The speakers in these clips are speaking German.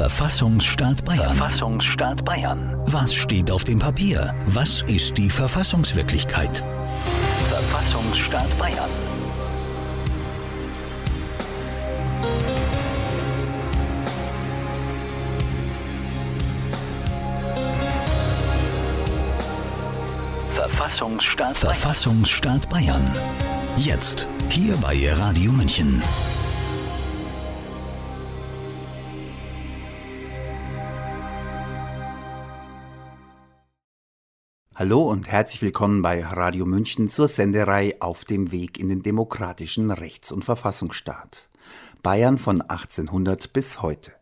Verfassungsstaat Bayern. Verfassungsstaat Bayern. Was steht auf dem Papier? Was ist die Verfassungswirklichkeit? Verfassungsstaat Bayern. Verfassungsstaat Bayern. Verfassungsstaat Bayern. Jetzt. Hier bei Radio München. Hallo und herzlich willkommen bei Radio München zur Senderei Auf dem Weg in den demokratischen Rechts- und Verfassungsstaat. Bayern von 1800 bis heute.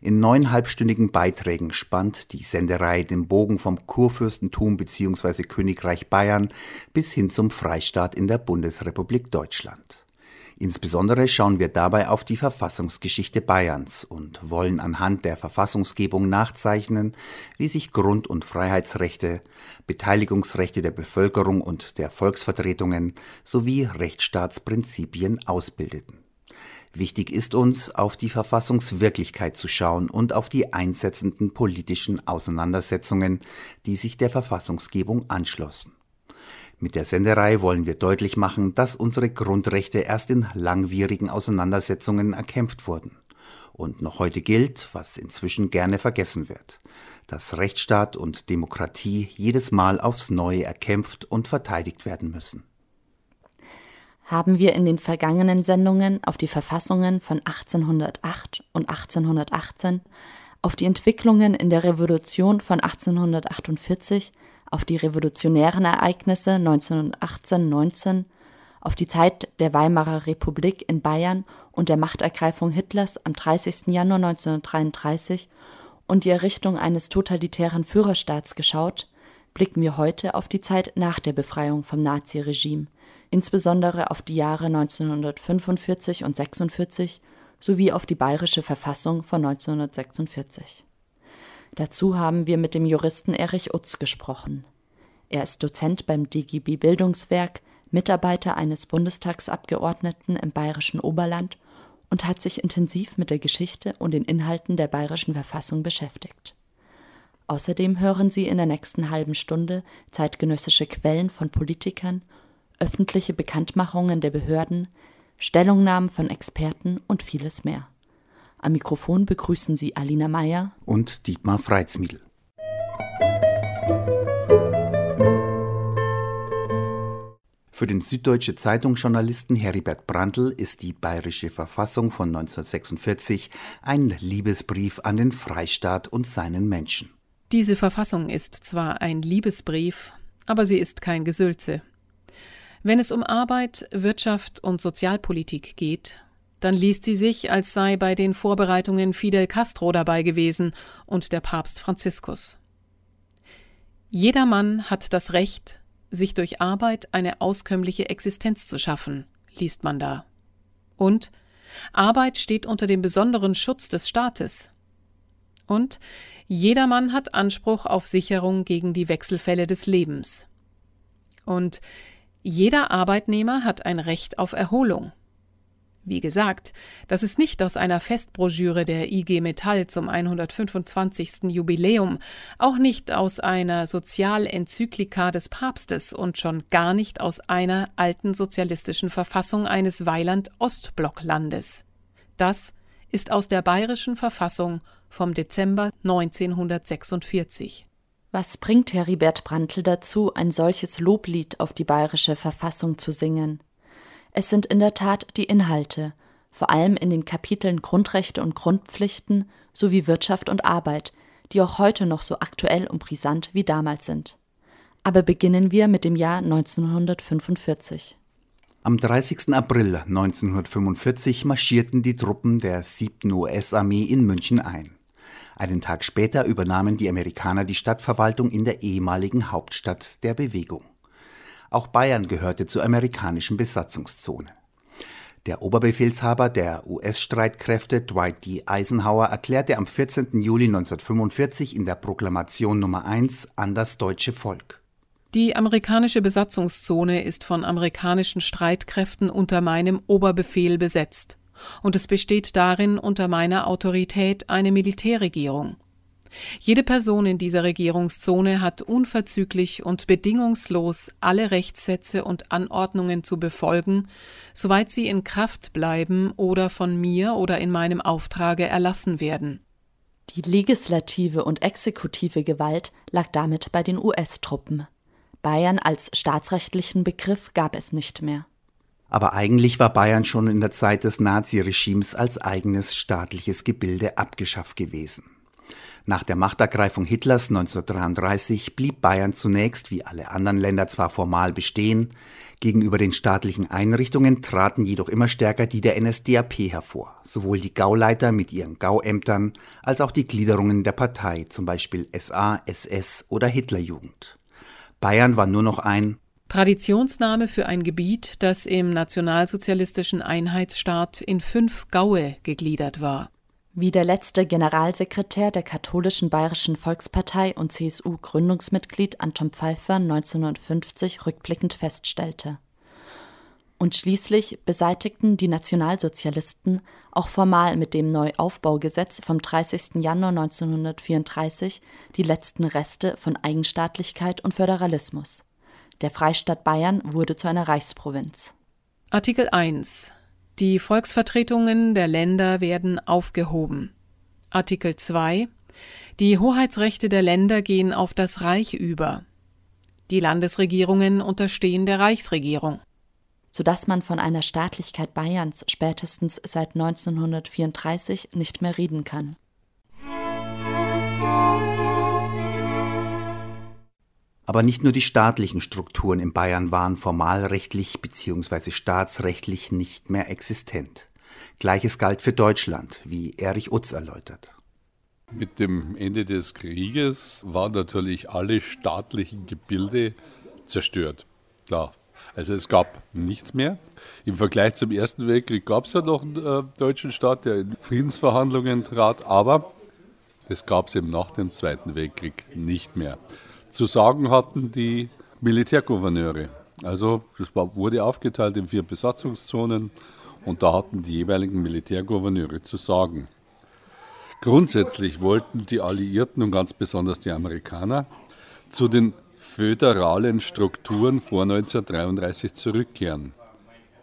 In neun halbstündigen Beiträgen spannt die Senderei den Bogen vom Kurfürstentum bzw. Königreich Bayern bis hin zum Freistaat in der Bundesrepublik Deutschland. Insbesondere schauen wir dabei auf die Verfassungsgeschichte Bayerns und wollen anhand der Verfassungsgebung nachzeichnen, wie sich Grund- und Freiheitsrechte, Beteiligungsrechte der Bevölkerung und der Volksvertretungen sowie Rechtsstaatsprinzipien ausbildeten. Wichtig ist uns, auf die Verfassungswirklichkeit zu schauen und auf die einsetzenden politischen Auseinandersetzungen, die sich der Verfassungsgebung anschlossen. Mit der Senderei wollen wir deutlich machen, dass unsere Grundrechte erst in langwierigen Auseinandersetzungen erkämpft wurden. Und noch heute gilt, was inzwischen gerne vergessen wird, dass Rechtsstaat und Demokratie jedes Mal aufs Neue erkämpft und verteidigt werden müssen haben wir in den vergangenen Sendungen auf die Verfassungen von 1808 und 1818, auf die Entwicklungen in der Revolution von 1848, auf die revolutionären Ereignisse 1918-19, auf die Zeit der Weimarer Republik in Bayern und der Machtergreifung Hitlers am 30. Januar 1933 und die Errichtung eines totalitären Führerstaats geschaut, blicken wir heute auf die Zeit nach der Befreiung vom Naziregime – insbesondere auf die Jahre 1945 und 46 sowie auf die bayerische Verfassung von 1946. Dazu haben wir mit dem Juristen Erich Utz gesprochen. Er ist Dozent beim DGB Bildungswerk, Mitarbeiter eines Bundestagsabgeordneten im bayerischen Oberland und hat sich intensiv mit der Geschichte und den Inhalten der bayerischen Verfassung beschäftigt. Außerdem hören Sie in der nächsten halben Stunde zeitgenössische Quellen von Politikern öffentliche Bekanntmachungen der Behörden, Stellungnahmen von Experten und vieles mehr. Am Mikrofon begrüßen Sie Alina Meyer und Dietmar Freitsmiedl. Für den Süddeutsche Zeitungsjournalisten Heribert Brandl ist die bayerische Verfassung von 1946 ein Liebesbrief an den Freistaat und seinen Menschen. Diese Verfassung ist zwar ein Liebesbrief, aber sie ist kein Gesülze. Wenn es um Arbeit, Wirtschaft und Sozialpolitik geht, dann liest sie sich, als sei bei den Vorbereitungen Fidel Castro dabei gewesen und der Papst Franziskus. Jeder Mann hat das Recht, sich durch Arbeit eine auskömmliche Existenz zu schaffen, liest man da. Und Arbeit steht unter dem besonderen Schutz des Staates. Und jedermann hat Anspruch auf Sicherung gegen die Wechselfälle des Lebens. Und jeder Arbeitnehmer hat ein Recht auf Erholung. Wie gesagt, das ist nicht aus einer Festbroschüre der IG Metall zum 125. Jubiläum, auch nicht aus einer Sozialenzyklika des Papstes und schon gar nicht aus einer alten sozialistischen Verfassung eines Weiland-Ostblocklandes. Das ist aus der bayerischen Verfassung vom Dezember 1946. Was bringt Heribert Brandl dazu, ein solches Loblied auf die bayerische Verfassung zu singen? Es sind in der Tat die Inhalte, vor allem in den Kapiteln Grundrechte und Grundpflichten sowie Wirtschaft und Arbeit, die auch heute noch so aktuell und brisant wie damals sind. Aber beginnen wir mit dem Jahr 1945. Am 30. April 1945 marschierten die Truppen der 7. US-Armee in München ein. Einen Tag später übernahmen die Amerikaner die Stadtverwaltung in der ehemaligen Hauptstadt der Bewegung. Auch Bayern gehörte zur amerikanischen Besatzungszone. Der Oberbefehlshaber der US-Streitkräfte Dwight D. Eisenhower erklärte am 14. Juli 1945 in der Proklamation Nummer 1 an das deutsche Volk. Die amerikanische Besatzungszone ist von amerikanischen Streitkräften unter meinem Oberbefehl besetzt und es besteht darin unter meiner Autorität eine Militärregierung. Jede Person in dieser Regierungszone hat unverzüglich und bedingungslos alle Rechtssätze und Anordnungen zu befolgen, soweit sie in Kraft bleiben oder von mir oder in meinem Auftrage erlassen werden. Die legislative und exekutive Gewalt lag damit bei den US-Truppen. Bayern als staatsrechtlichen Begriff gab es nicht mehr. Aber eigentlich war Bayern schon in der Zeit des Naziregimes als eigenes staatliches Gebilde abgeschafft gewesen. Nach der Machtergreifung Hitlers 1933 blieb Bayern zunächst wie alle anderen Länder zwar formal bestehen, gegenüber den staatlichen Einrichtungen traten jedoch immer stärker die der NSDAP hervor, sowohl die Gauleiter mit ihren Gauämtern als auch die Gliederungen der Partei, zum Beispiel SA, SS oder Hitlerjugend. Bayern war nur noch ein Traditionsname für ein Gebiet, das im nationalsozialistischen Einheitsstaat in fünf Gaue gegliedert war. Wie der letzte Generalsekretär der katholischen Bayerischen Volkspartei und CSU-Gründungsmitglied Anton Pfeiffer 1950 rückblickend feststellte. Und schließlich beseitigten die Nationalsozialisten auch formal mit dem Neuaufbaugesetz vom 30. Januar 1934 die letzten Reste von Eigenstaatlichkeit und Föderalismus. Der Freistaat Bayern wurde zu einer Reichsprovinz. Artikel 1 die Volksvertretungen der Länder werden aufgehoben. Artikel 2 Die Hoheitsrechte der Länder gehen auf das Reich über. Die Landesregierungen unterstehen der Reichsregierung. Sodass man von einer Staatlichkeit Bayerns spätestens seit 1934 nicht mehr reden kann. Aber nicht nur die staatlichen Strukturen in Bayern waren formalrechtlich bzw. staatsrechtlich nicht mehr existent. Gleiches galt für Deutschland, wie Erich Utz erläutert. Mit dem Ende des Krieges waren natürlich alle staatlichen Gebilde zerstört. Klar. Also es gab nichts mehr. Im Vergleich zum Ersten Weltkrieg gab es ja noch einen äh, deutschen Staat, der in Friedensverhandlungen trat, aber das gab es eben nach dem Zweiten Weltkrieg nicht mehr zu sagen hatten die Militärgouverneure. Also das war, wurde aufgeteilt in vier Besatzungszonen und da hatten die jeweiligen Militärgouverneure zu sagen. Grundsätzlich wollten die Alliierten und ganz besonders die Amerikaner zu den föderalen Strukturen vor 1933 zurückkehren.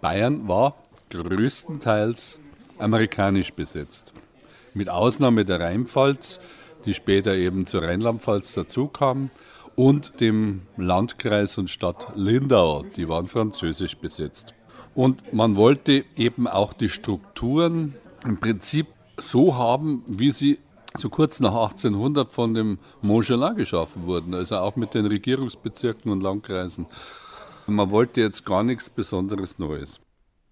Bayern war größtenteils amerikanisch besetzt. Mit Ausnahme der Rheinpfalz, die später eben zur Rheinland-Pfalz dazukam, und dem Landkreis und Stadt Lindau. Die waren französisch besetzt. Und man wollte eben auch die Strukturen im Prinzip so haben, wie sie so kurz nach 1800 von dem Montgelat geschaffen wurden, also auch mit den Regierungsbezirken und Landkreisen. Man wollte jetzt gar nichts Besonderes Neues.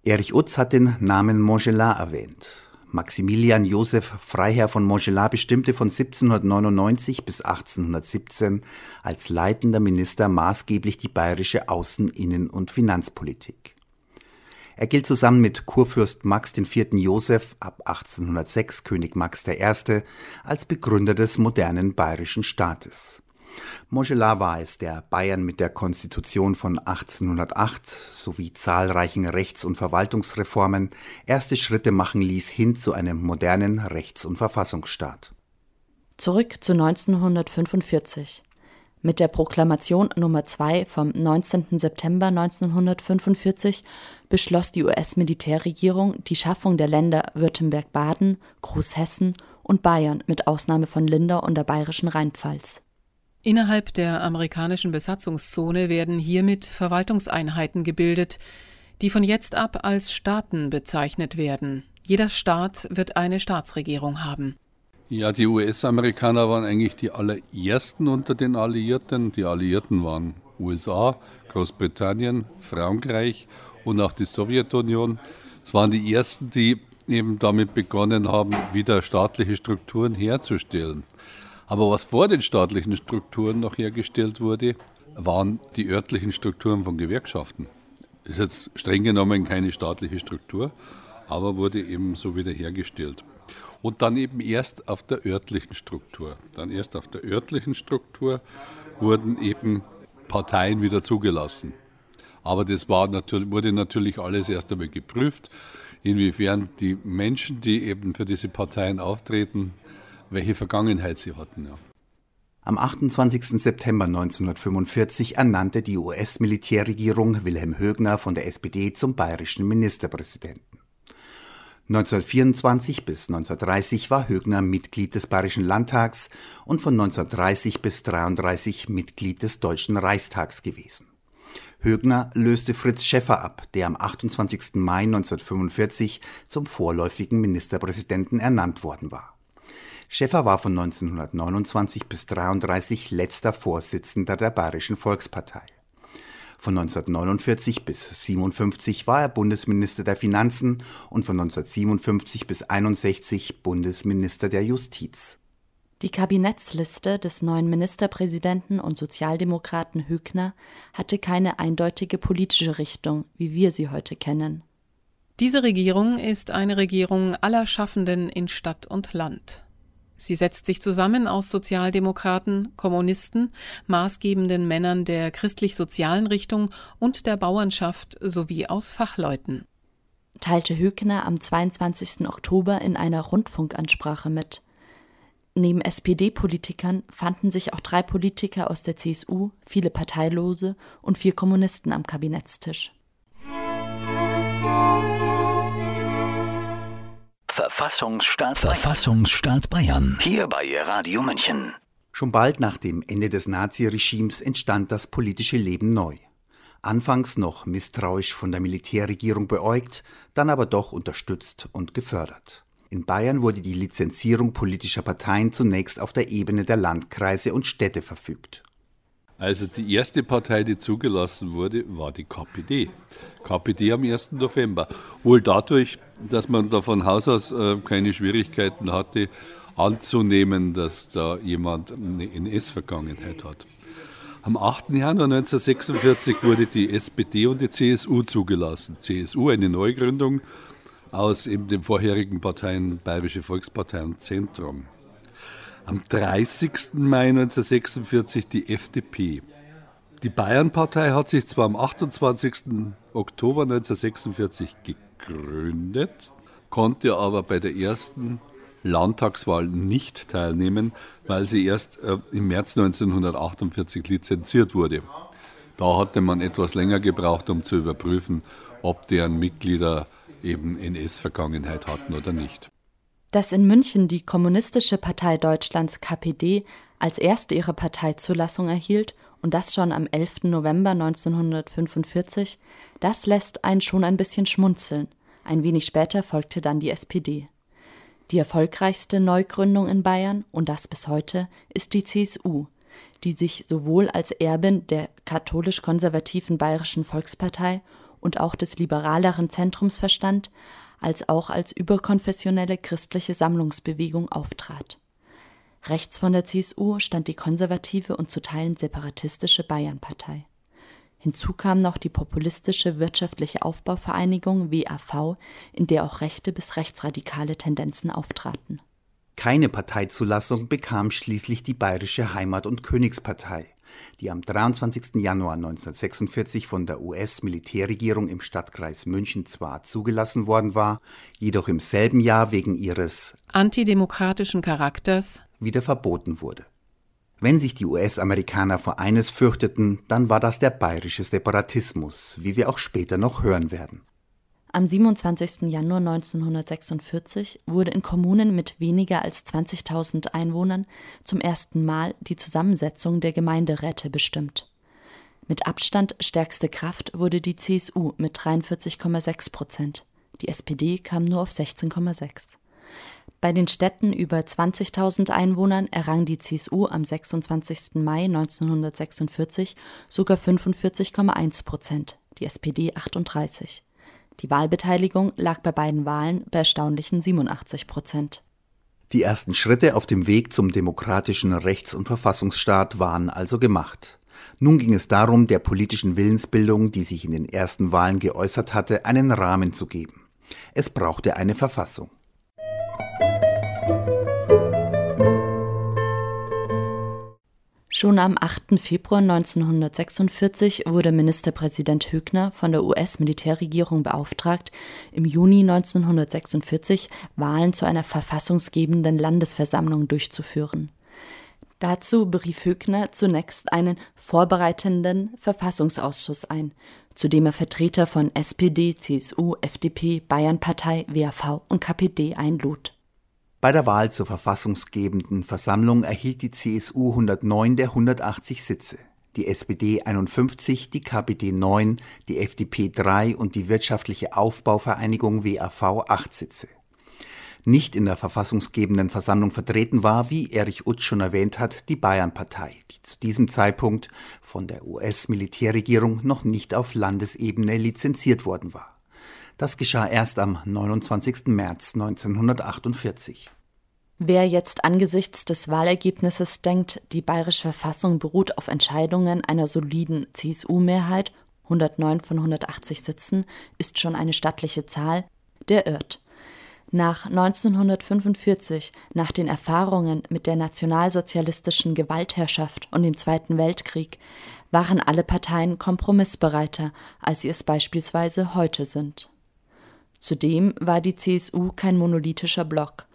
Erich Utz hat den Namen Montgelat erwähnt. Maximilian Joseph Freiherr von Montgelat bestimmte von 1799 bis 1817 als leitender Minister maßgeblich die bayerische Außen-, Innen- und Finanzpolitik. Er gilt zusammen mit Kurfürst Max IV. Joseph ab 1806 König Max I. als Begründer des modernen bayerischen Staates. Montgelat war es, der Bayern mit der Konstitution von 1808 sowie zahlreichen Rechts- und Verwaltungsreformen erste Schritte machen ließ hin zu einem modernen Rechts- und Verfassungsstaat. Zurück zu 1945. Mit der Proklamation Nummer 2 vom 19. September 1945 beschloss die US-Militärregierung die Schaffung der Länder Württemberg-Baden, Großhessen und Bayern mit Ausnahme von Lindau und der bayerischen Rheinpfalz. Innerhalb der amerikanischen Besatzungszone werden hiermit Verwaltungseinheiten gebildet, die von jetzt ab als Staaten bezeichnet werden. Jeder Staat wird eine Staatsregierung haben. Ja, die US-Amerikaner waren eigentlich die allerersten unter den Alliierten. Die Alliierten waren USA, Großbritannien, Frankreich und auch die Sowjetunion. Es waren die ersten, die eben damit begonnen haben, wieder staatliche Strukturen herzustellen. Aber was vor den staatlichen Strukturen noch hergestellt wurde, waren die örtlichen Strukturen von Gewerkschaften. Ist jetzt streng genommen keine staatliche Struktur, aber wurde eben so wieder hergestellt. Und dann eben erst auf der örtlichen Struktur. Dann erst auf der örtlichen Struktur wurden eben Parteien wieder zugelassen. Aber das war natürlich, wurde natürlich alles erst einmal geprüft inwiefern die Menschen, die eben für diese Parteien auftreten, welche Vergangenheit sie hatten. Ja. Am 28. September 1945 ernannte die US-Militärregierung Wilhelm Högner von der SPD zum bayerischen Ministerpräsidenten. 1924 bis 1930 war Högner Mitglied des Bayerischen Landtags und von 1930 bis 1933 Mitglied des Deutschen Reichstags gewesen. Högner löste Fritz Schäffer ab, der am 28. Mai 1945 zum vorläufigen Ministerpräsidenten ernannt worden war. Schäffer war von 1929 bis 1933 letzter Vorsitzender der Bayerischen Volkspartei. Von 1949 bis 1957 war er Bundesminister der Finanzen und von 1957 bis 1961 Bundesminister der Justiz. Die Kabinettsliste des neuen Ministerpräsidenten und Sozialdemokraten Hügner hatte keine eindeutige politische Richtung, wie wir sie heute kennen. Diese Regierung ist eine Regierung aller Schaffenden in Stadt und Land. Sie setzt sich zusammen aus Sozialdemokraten, Kommunisten, maßgebenden Männern der christlich-sozialen Richtung und der Bauernschaft sowie aus Fachleuten. Teilte Högner am 22. Oktober in einer Rundfunkansprache mit. Neben SPD-Politikern fanden sich auch drei Politiker aus der CSU, viele Parteilose und vier Kommunisten am Kabinettstisch. Verfassungsstaat Verfassungsstaat Bayern. Hier bei Radio München. Schon bald nach dem Ende des Naziregimes entstand das politische Leben neu. Anfangs noch misstrauisch von der Militärregierung beäugt, dann aber doch unterstützt und gefördert. In Bayern wurde die Lizenzierung politischer Parteien zunächst auf der Ebene der Landkreise und Städte verfügt. Also die erste Partei, die zugelassen wurde, war die KPD. KPD am 1. November. Wohl dadurch, dass man da von Haus aus äh, keine Schwierigkeiten hatte, anzunehmen, dass da jemand eine NS-Vergangenheit hat. Am 8. Januar 1946 wurde die SPD und die CSU zugelassen. CSU eine Neugründung aus eben den vorherigen Parteien Bayerische Volkspartei und Zentrum. Am 30. Mai 1946 die FDP. Die Bayernpartei hat sich zwar am 28. Oktober 1946 gegründet, konnte aber bei der ersten Landtagswahl nicht teilnehmen, weil sie erst äh, im März 1948 lizenziert wurde. Da hatte man etwas länger gebraucht, um zu überprüfen, ob deren Mitglieder eben NS-Vergangenheit hatten oder nicht. Dass in München die Kommunistische Partei Deutschlands KPD als erste ihre Parteizulassung erhielt und das schon am 11. November 1945, das lässt einen schon ein bisschen schmunzeln. Ein wenig später folgte dann die SPD. Die erfolgreichste Neugründung in Bayern, und das bis heute, ist die CSU, die sich sowohl als Erbin der katholisch-konservativen Bayerischen Volkspartei und auch des liberaleren Zentrums verstand, als auch als überkonfessionelle christliche Sammlungsbewegung auftrat. Rechts von der CSU stand die konservative und zu Teilen separatistische Bayernpartei. Hinzu kam noch die populistische wirtschaftliche Aufbauvereinigung WAV, in der auch rechte bis rechtsradikale Tendenzen auftraten. Keine Parteizulassung bekam schließlich die Bayerische Heimat- und Königspartei, die am 23. Januar 1946 von der US-Militärregierung im Stadtkreis München zwar zugelassen worden war, jedoch im selben Jahr wegen ihres antidemokratischen Charakters wieder verboten wurde. Wenn sich die US-Amerikaner vor eines fürchteten, dann war das der bayerische Separatismus, wie wir auch später noch hören werden. Am 27. Januar 1946 wurde in Kommunen mit weniger als 20.000 Einwohnern zum ersten Mal die Zusammensetzung der Gemeinderäte bestimmt. Mit Abstand stärkste Kraft wurde die CSU mit 43,6 Prozent. Die SPD kam nur auf 16,6. Bei den Städten über 20.000 Einwohnern errang die CSU am 26. Mai 1946 sogar 45,1 Prozent, die SPD 38. Die Wahlbeteiligung lag bei beiden Wahlen bei erstaunlichen 87 Prozent. Die ersten Schritte auf dem Weg zum demokratischen Rechts- und Verfassungsstaat waren also gemacht. Nun ging es darum, der politischen Willensbildung, die sich in den ersten Wahlen geäußert hatte, einen Rahmen zu geben. Es brauchte eine Verfassung. Schon am 8. Februar 1946 wurde Ministerpräsident Högner von der US-Militärregierung beauftragt, im Juni 1946 Wahlen zu einer verfassungsgebenden Landesversammlung durchzuführen. Dazu berief Högner zunächst einen vorbereitenden Verfassungsausschuss ein, zu dem er Vertreter von SPD, CSU, FDP, Bayernpartei, WAV und KPD einlud. Bei der Wahl zur verfassungsgebenden Versammlung erhielt die CSU 109 der 180 Sitze, die SPD 51, die KPD 9, die FDP 3 und die Wirtschaftliche Aufbauvereinigung WAV 8 Sitze. Nicht in der verfassungsgebenden Versammlung vertreten war, wie Erich Utz schon erwähnt hat, die Bayernpartei, die zu diesem Zeitpunkt von der US-Militärregierung noch nicht auf Landesebene lizenziert worden war. Das geschah erst am 29. März 1948. Wer jetzt angesichts des Wahlergebnisses denkt, die bayerische Verfassung beruht auf Entscheidungen einer soliden CSU-Mehrheit, 109 von 180 Sitzen, ist schon eine stattliche Zahl, der irrt. Nach 1945, nach den Erfahrungen mit der nationalsozialistischen Gewaltherrschaft und dem Zweiten Weltkrieg, waren alle Parteien kompromissbereiter, als sie es beispielsweise heute sind. Zudem war die CSU kein monolithischer Block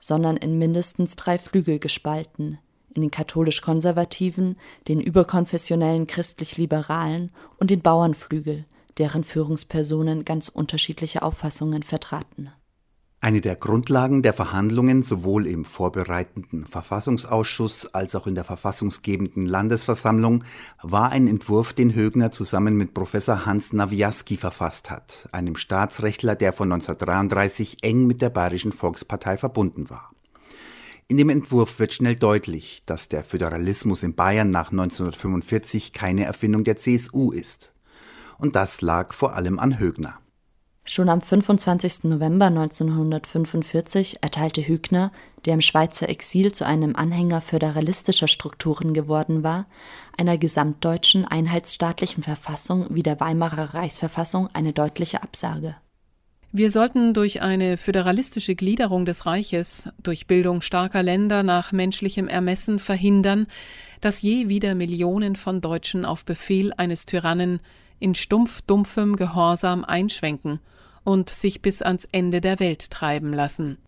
sondern in mindestens drei Flügel gespalten, in den katholisch-konservativen, den überkonfessionellen christlich-liberalen und den Bauernflügel, deren Führungspersonen ganz unterschiedliche Auffassungen vertraten eine der Grundlagen der Verhandlungen sowohl im vorbereitenden Verfassungsausschuss als auch in der verfassungsgebenden Landesversammlung war ein Entwurf, den Högner zusammen mit Professor Hans Nawiaski verfasst hat, einem Staatsrechtler, der von 1933 eng mit der Bayerischen Volkspartei verbunden war. In dem Entwurf wird schnell deutlich, dass der Föderalismus in Bayern nach 1945 keine Erfindung der CSU ist. Und das lag vor allem an Högner. Schon am 25. November 1945 erteilte Hügner, der im Schweizer Exil zu einem Anhänger föderalistischer Strukturen geworden war, einer gesamtdeutschen einheitsstaatlichen Verfassung wie der Weimarer Reichsverfassung eine deutliche Absage. Wir sollten durch eine föderalistische Gliederung des Reiches, durch Bildung starker Länder nach menschlichem Ermessen verhindern, dass je wieder Millionen von Deutschen auf Befehl eines Tyrannen in stumpf dumpfem Gehorsam einschwenken und sich bis ans Ende der Welt treiben lassen.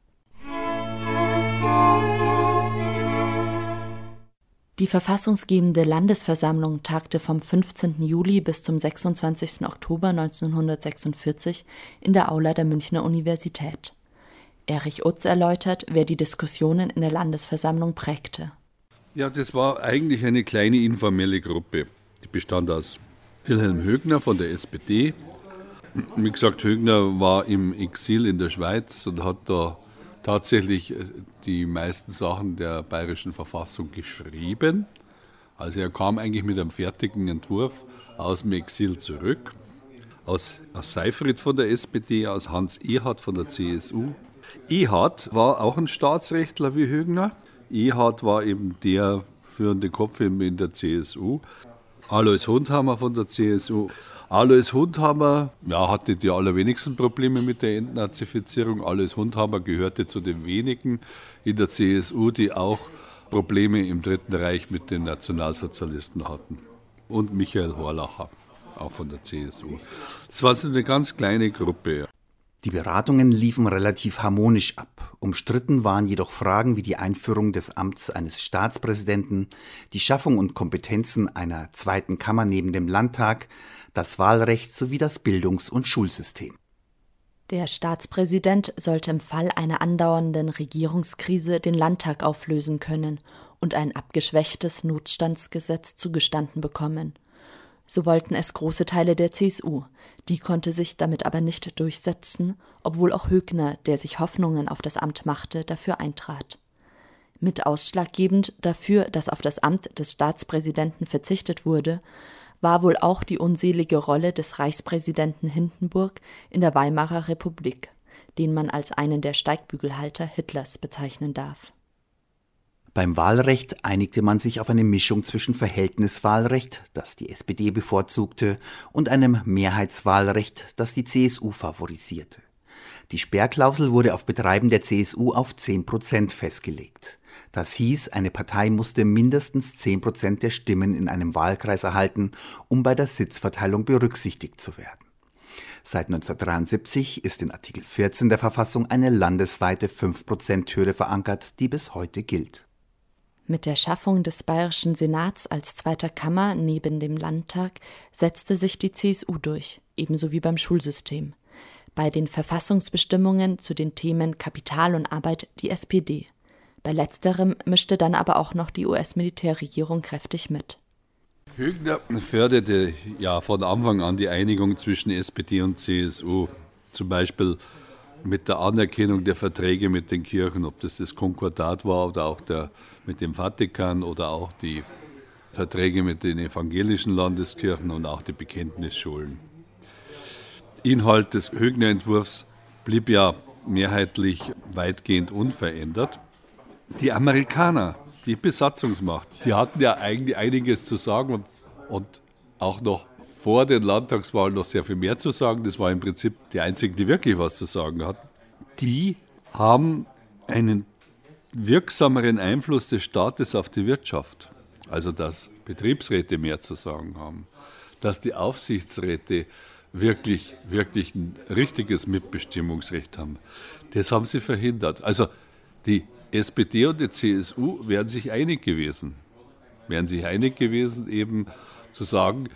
Die verfassungsgebende Landesversammlung tagte vom 15. Juli bis zum 26. Oktober 1946 in der Aula der Münchner Universität. Erich Utz erläutert, wer die Diskussionen in der Landesversammlung prägte. Ja, das war eigentlich eine kleine informelle Gruppe. Die bestand aus Wilhelm Högner von der SPD, wie gesagt, Högner war im Exil in der Schweiz und hat da tatsächlich äh, die meisten Sachen der bayerischen Verfassung geschrieben. Also er kam eigentlich mit einem fertigen Entwurf aus dem Exil zurück. Aus, aus Seifried von der SPD, aus Hans Ehard von der CSU. Ehard war auch ein Staatsrechtler wie Högner. Ehard war eben der führende Kopf in der CSU. Alois Hundhammer von der CSU. Alois Hundhammer ja, hatte die allerwenigsten Probleme mit der Entnazifizierung. Alois Hundhammer gehörte zu den wenigen in der CSU, die auch Probleme im Dritten Reich mit den Nationalsozialisten hatten. Und Michael Horlacher, auch von der CSU. Es war so eine ganz kleine Gruppe. Die Beratungen liefen relativ harmonisch ab. Umstritten waren jedoch Fragen wie die Einführung des Amts eines Staatspräsidenten, die Schaffung und Kompetenzen einer zweiten Kammer neben dem Landtag, das Wahlrecht sowie das Bildungs- und Schulsystem. Der Staatspräsident sollte im Fall einer andauernden Regierungskrise den Landtag auflösen können und ein abgeschwächtes Notstandsgesetz zugestanden bekommen. So wollten es große Teile der CSU. Die konnte sich damit aber nicht durchsetzen, obwohl auch Högner, der sich Hoffnungen auf das Amt machte, dafür eintrat. Mit ausschlaggebend dafür, dass auf das Amt des Staatspräsidenten verzichtet wurde, war wohl auch die unselige Rolle des Reichspräsidenten Hindenburg in der Weimarer Republik, den man als einen der Steigbügelhalter Hitlers bezeichnen darf. Beim Wahlrecht einigte man sich auf eine Mischung zwischen Verhältniswahlrecht, das die SPD bevorzugte, und einem Mehrheitswahlrecht, das die CSU favorisierte. Die Sperrklausel wurde auf Betreiben der CSU auf 10 Prozent festgelegt. Das hieß, eine Partei musste mindestens 10 Prozent der Stimmen in einem Wahlkreis erhalten, um bei der Sitzverteilung berücksichtigt zu werden. Seit 1973 ist in Artikel 14 der Verfassung eine landesweite 5-Prozent-Hürde verankert, die bis heute gilt. Mit der Schaffung des Bayerischen Senats als zweiter Kammer neben dem Landtag setzte sich die CSU durch, ebenso wie beim Schulsystem. Bei den Verfassungsbestimmungen zu den Themen Kapital und Arbeit die SPD. Bei letzterem mischte dann aber auch noch die US-Militärregierung kräftig mit. Högner förderte ja von Anfang an die Einigung zwischen SPD und CSU, zum Beispiel mit der Anerkennung der Verträge mit den Kirchen, ob das das Konkordat war oder auch der mit dem Vatikan oder auch die Verträge mit den evangelischen Landeskirchen und auch die Bekenntnisschulen. Inhalt des Högner-Entwurfs blieb ja mehrheitlich weitgehend unverändert. Die Amerikaner, die Besatzungsmacht, die hatten ja eigentlich einiges zu sagen und, und auch noch vor den Landtagswahlen noch sehr viel mehr zu sagen. Das war im Prinzip die einzigen, die wirklich was zu sagen hatten. Die haben einen wirksameren Einfluss des Staates auf die Wirtschaft. Also dass Betriebsräte mehr zu sagen haben, dass die Aufsichtsräte wirklich, wirklich ein richtiges Mitbestimmungsrecht haben. Das haben sie verhindert. Also die SPD und die CSU wären sich einig gewesen. Wären sich einig gewesen, eben zu sagen,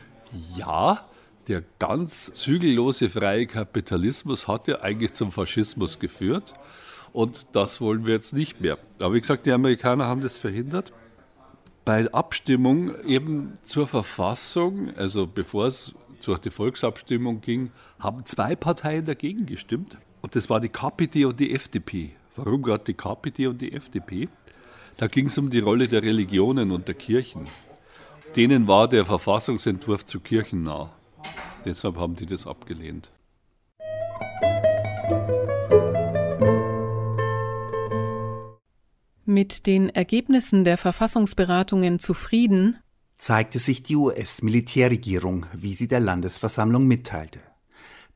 ja, der ganz zügellose freie Kapitalismus hat ja eigentlich zum Faschismus geführt und das wollen wir jetzt nicht mehr. Aber wie gesagt, die Amerikaner haben das verhindert. Bei Abstimmung eben zur Verfassung, also bevor es durch die Volksabstimmung ging, haben zwei Parteien dagegen gestimmt. Und das war die KPD und die FDP. Warum gerade die KPD und die FDP? Da ging es um die Rolle der Religionen und der Kirchen. Denen war der Verfassungsentwurf zu kirchennah. Deshalb haben die das abgelehnt. Mit den Ergebnissen der Verfassungsberatungen zufrieden zeigte sich die US-Militärregierung, wie sie der Landesversammlung mitteilte.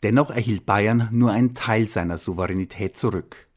Dennoch erhielt Bayern nur einen Teil seiner Souveränität zurück.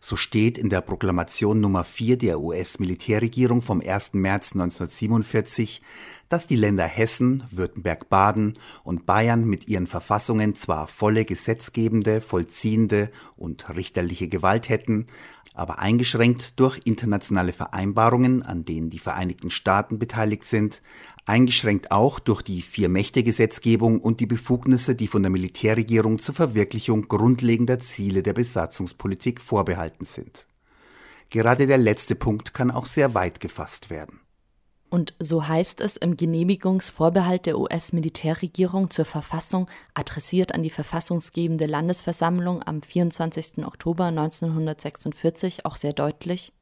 So steht in der Proklamation Nummer 4 der US-Militärregierung vom 1. März 1947, dass die Länder Hessen, Württemberg-Baden und Bayern mit ihren Verfassungen zwar volle gesetzgebende, vollziehende und richterliche Gewalt hätten, aber eingeschränkt durch internationale Vereinbarungen, an denen die Vereinigten Staaten beteiligt sind, eingeschränkt auch durch die Vier-Mächte-Gesetzgebung und die Befugnisse, die von der Militärregierung zur Verwirklichung grundlegender Ziele der Besatzungspolitik vorbehalten sind. Gerade der letzte Punkt kann auch sehr weit gefasst werden. Und so heißt es im Genehmigungsvorbehalt der US-Militärregierung zur Verfassung, adressiert an die verfassungsgebende Landesversammlung am 24. Oktober 1946 auch sehr deutlich.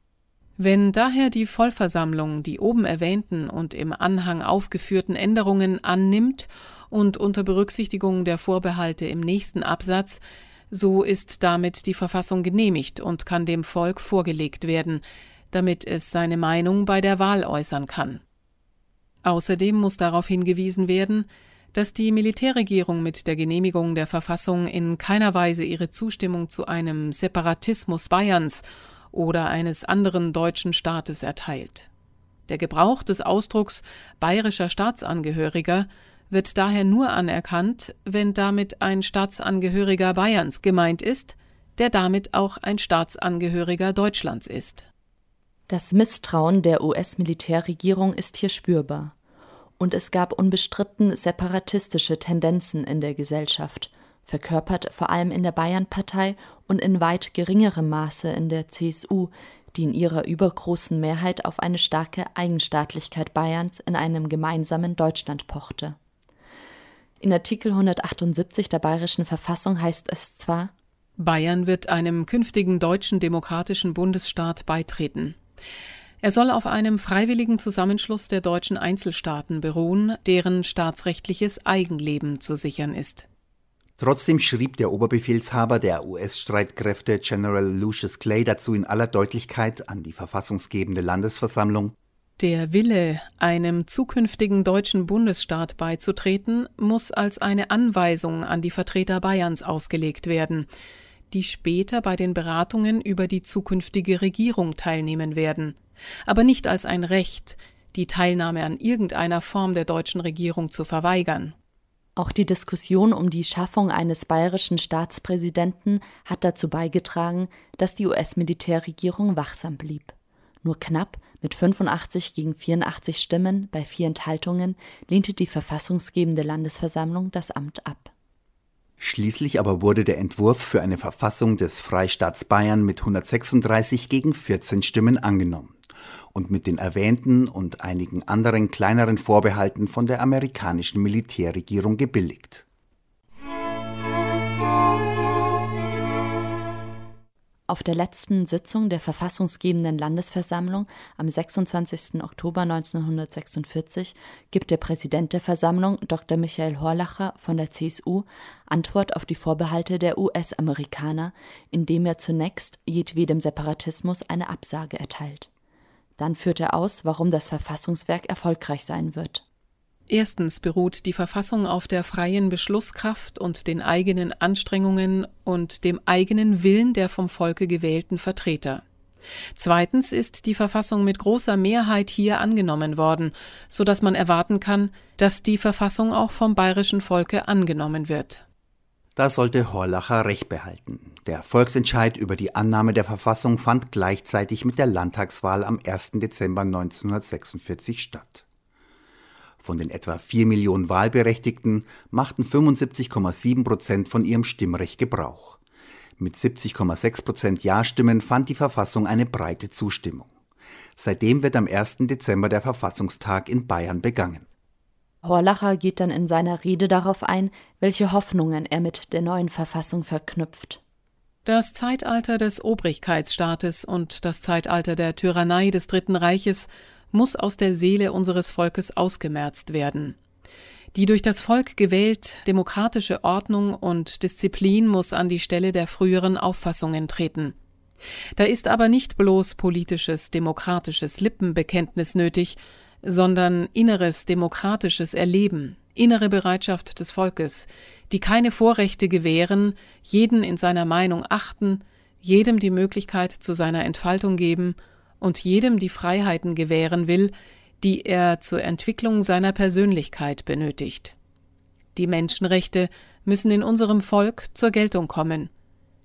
Wenn daher die Vollversammlung die oben erwähnten und im Anhang aufgeführten Änderungen annimmt und unter Berücksichtigung der Vorbehalte im nächsten Absatz, so ist damit die Verfassung genehmigt und kann dem Volk vorgelegt werden, damit es seine Meinung bei der Wahl äußern kann. Außerdem muss darauf hingewiesen werden, dass die Militärregierung mit der Genehmigung der Verfassung in keiner Weise ihre Zustimmung zu einem Separatismus Bayerns oder eines anderen deutschen Staates erteilt. Der Gebrauch des Ausdrucks bayerischer Staatsangehöriger wird daher nur anerkannt, wenn damit ein Staatsangehöriger Bayerns gemeint ist, der damit auch ein Staatsangehöriger Deutschlands ist. Das Misstrauen der US-Militärregierung ist hier spürbar. Und es gab unbestritten separatistische Tendenzen in der Gesellschaft, verkörpert vor allem in der Bayernpartei und in weit geringerem Maße in der CSU, die in ihrer übergroßen Mehrheit auf eine starke Eigenstaatlichkeit Bayerns in einem gemeinsamen Deutschland pochte. In Artikel 178 der Bayerischen Verfassung heißt es zwar Bayern wird einem künftigen deutschen demokratischen Bundesstaat beitreten. Er soll auf einem freiwilligen Zusammenschluss der deutschen Einzelstaaten beruhen, deren staatsrechtliches Eigenleben zu sichern ist. Trotzdem schrieb der Oberbefehlshaber der US-Streitkräfte General Lucius Clay dazu in aller Deutlichkeit an die verfassungsgebende Landesversammlung Der Wille, einem zukünftigen deutschen Bundesstaat beizutreten, muss als eine Anweisung an die Vertreter Bayerns ausgelegt werden die später bei den Beratungen über die zukünftige Regierung teilnehmen werden. aber nicht als ein Recht, die Teilnahme an irgendeiner Form der deutschen Regierung zu verweigern. Auch die Diskussion um die Schaffung eines bayerischen Staatspräsidenten hat dazu beigetragen, dass die US-Militärregierung wachsam blieb. Nur knapp mit 85 gegen 84 Stimmen bei vier Enthaltungen lehnte die verfassungsgebende Landesversammlung das Amt ab. Schließlich aber wurde der Entwurf für eine Verfassung des Freistaats Bayern mit 136 gegen 14 Stimmen angenommen und mit den erwähnten und einigen anderen kleineren Vorbehalten von der amerikanischen Militärregierung gebilligt. Auf der letzten Sitzung der verfassungsgebenden Landesversammlung am 26. Oktober 1946 gibt der Präsident der Versammlung, Dr. Michael Horlacher von der CSU, Antwort auf die Vorbehalte der US-Amerikaner, indem er zunächst jedwedem Separatismus eine Absage erteilt. Dann führt er aus, warum das Verfassungswerk erfolgreich sein wird. Erstens beruht die Verfassung auf der freien Beschlusskraft und den eigenen Anstrengungen und dem eigenen Willen der vom Volke gewählten Vertreter. Zweitens ist die Verfassung mit großer Mehrheit hier angenommen worden, so dass man erwarten kann, dass die Verfassung auch vom bayerischen Volke angenommen wird. Da sollte Horlacher Recht behalten. Der Volksentscheid über die Annahme der Verfassung fand gleichzeitig mit der Landtagswahl am 1. Dezember 1946 statt. Von den etwa 4 Millionen Wahlberechtigten machten 75,7 Prozent von ihrem Stimmrecht Gebrauch. Mit 70,6 Prozent Ja-Stimmen fand die Verfassung eine breite Zustimmung. Seitdem wird am 1. Dezember der Verfassungstag in Bayern begangen. Horlacher geht dann in seiner Rede darauf ein, welche Hoffnungen er mit der neuen Verfassung verknüpft. Das Zeitalter des Obrigkeitsstaates und das Zeitalter der Tyrannei des Dritten Reiches muss aus der Seele unseres Volkes ausgemerzt werden. Die durch das Volk gewählt demokratische Ordnung und Disziplin muss an die Stelle der früheren Auffassungen treten. Da ist aber nicht bloß politisches, demokratisches Lippenbekenntnis nötig, sondern inneres demokratisches Erleben, innere Bereitschaft des Volkes, die keine Vorrechte gewähren, jeden in seiner Meinung achten, jedem die Möglichkeit zu seiner Entfaltung geben und jedem die Freiheiten gewähren will, die er zur Entwicklung seiner Persönlichkeit benötigt. Die Menschenrechte müssen in unserem Volk zur Geltung kommen,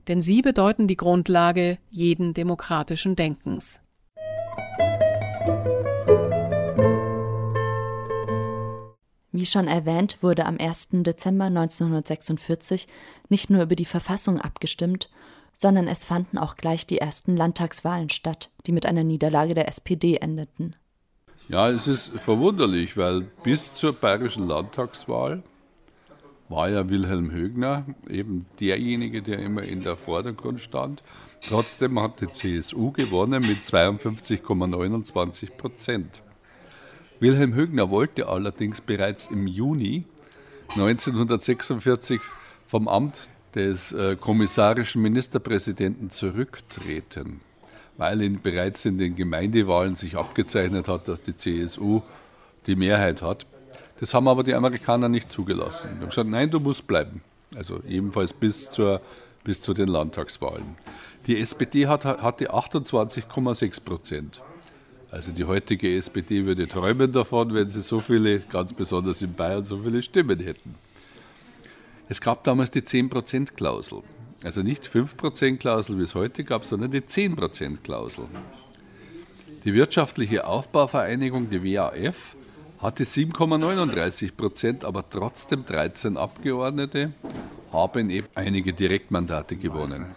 denn sie bedeuten die Grundlage jeden demokratischen Denkens. Wie schon erwähnt, wurde am 1. Dezember 1946 nicht nur über die Verfassung abgestimmt, sondern es fanden auch gleich die ersten Landtagswahlen statt, die mit einer Niederlage der SPD endeten. Ja, es ist verwunderlich, weil bis zur bayerischen Landtagswahl war ja Wilhelm Högner eben derjenige, der immer in der Vordergrund stand. Trotzdem hat die CSU gewonnen mit 52,29 Prozent. Wilhelm Högner wollte allerdings bereits im Juni 1946 vom Amt des äh, kommissarischen Ministerpräsidenten zurücktreten, weil ihn bereits in den Gemeindewahlen sich abgezeichnet hat, dass die CSU die Mehrheit hat. Das haben aber die Amerikaner nicht zugelassen. Die haben gesagt, nein, du musst bleiben. Also ebenfalls bis, zur, bis zu den Landtagswahlen. Die SPD hat, hatte 28,6 Prozent. Also die heutige SPD würde träumen davon, wenn sie so viele, ganz besonders in Bayern, so viele Stimmen hätten. Es gab damals die 10%-Klausel. Also nicht 5%-Klausel, wie es heute gab, sondern die 10%-Klausel. Die wirtschaftliche Aufbauvereinigung, die WAF, hatte 7,39 Prozent, aber trotzdem 13 Abgeordnete haben eben einige Direktmandate gewonnen.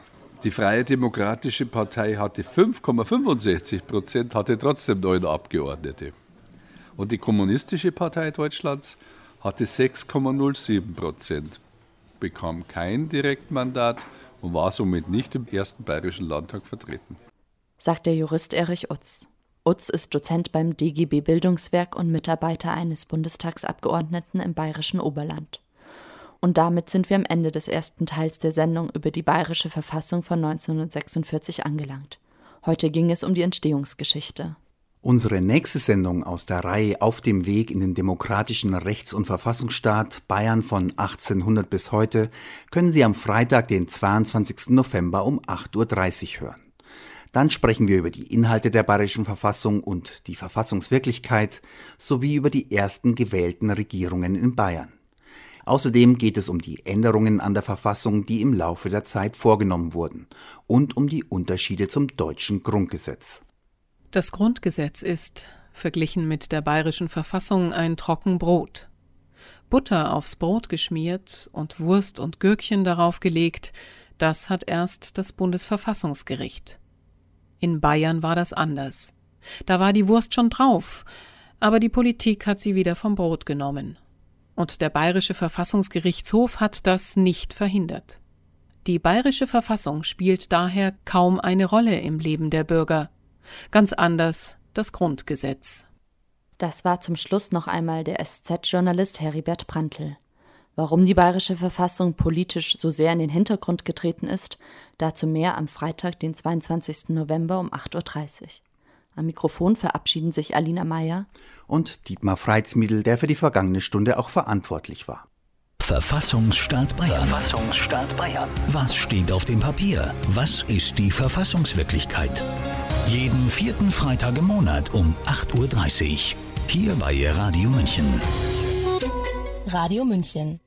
Die Freie Demokratische Partei hatte 5,65 Prozent, hatte trotzdem neun Abgeordnete. Und die Kommunistische Partei Deutschlands hatte 6,07 Prozent bekam kein Direktmandat und war somit nicht im ersten Bayerischen Landtag vertreten. Sagt der Jurist Erich Utz. Utz ist Dozent beim DGB Bildungswerk und Mitarbeiter eines Bundestagsabgeordneten im bayerischen Oberland. Und damit sind wir am Ende des ersten Teils der Sendung über die bayerische Verfassung von 1946 angelangt. Heute ging es um die Entstehungsgeschichte. Unsere nächste Sendung aus der Reihe Auf dem Weg in den demokratischen Rechts- und Verfassungsstaat Bayern von 1800 bis heute können Sie am Freitag, den 22. November um 8.30 Uhr hören. Dann sprechen wir über die Inhalte der bayerischen Verfassung und die Verfassungswirklichkeit sowie über die ersten gewählten Regierungen in Bayern. Außerdem geht es um die Änderungen an der Verfassung, die im Laufe der Zeit vorgenommen wurden, und um die Unterschiede zum deutschen Grundgesetz. Das Grundgesetz ist, verglichen mit der bayerischen Verfassung, ein Trockenbrot. Butter aufs Brot geschmiert und Wurst und Gürkchen darauf gelegt, das hat erst das Bundesverfassungsgericht. In Bayern war das anders. Da war die Wurst schon drauf, aber die Politik hat sie wieder vom Brot genommen und der Bayerische Verfassungsgerichtshof hat das nicht verhindert. Die bayerische Verfassung spielt daher kaum eine Rolle im Leben der Bürger. Ganz anders das Grundgesetz. Das war zum Schluss noch einmal der SZ-Journalist Heribert Prantl. Warum die bayerische Verfassung politisch so sehr in den Hintergrund getreten ist, dazu mehr am Freitag, den 22. November um 8.30 Uhr. Am Mikrofon verabschieden sich Alina Meyer und Dietmar Freitsmiedel, der für die vergangene Stunde auch verantwortlich war. Verfassungsstaat Bayern. Verfassungsstaat Bayern. Was steht auf dem Papier? Was ist die Verfassungswirklichkeit? Jeden vierten Freitag im Monat um 8.30 Uhr. Hier bei Radio München. Radio München.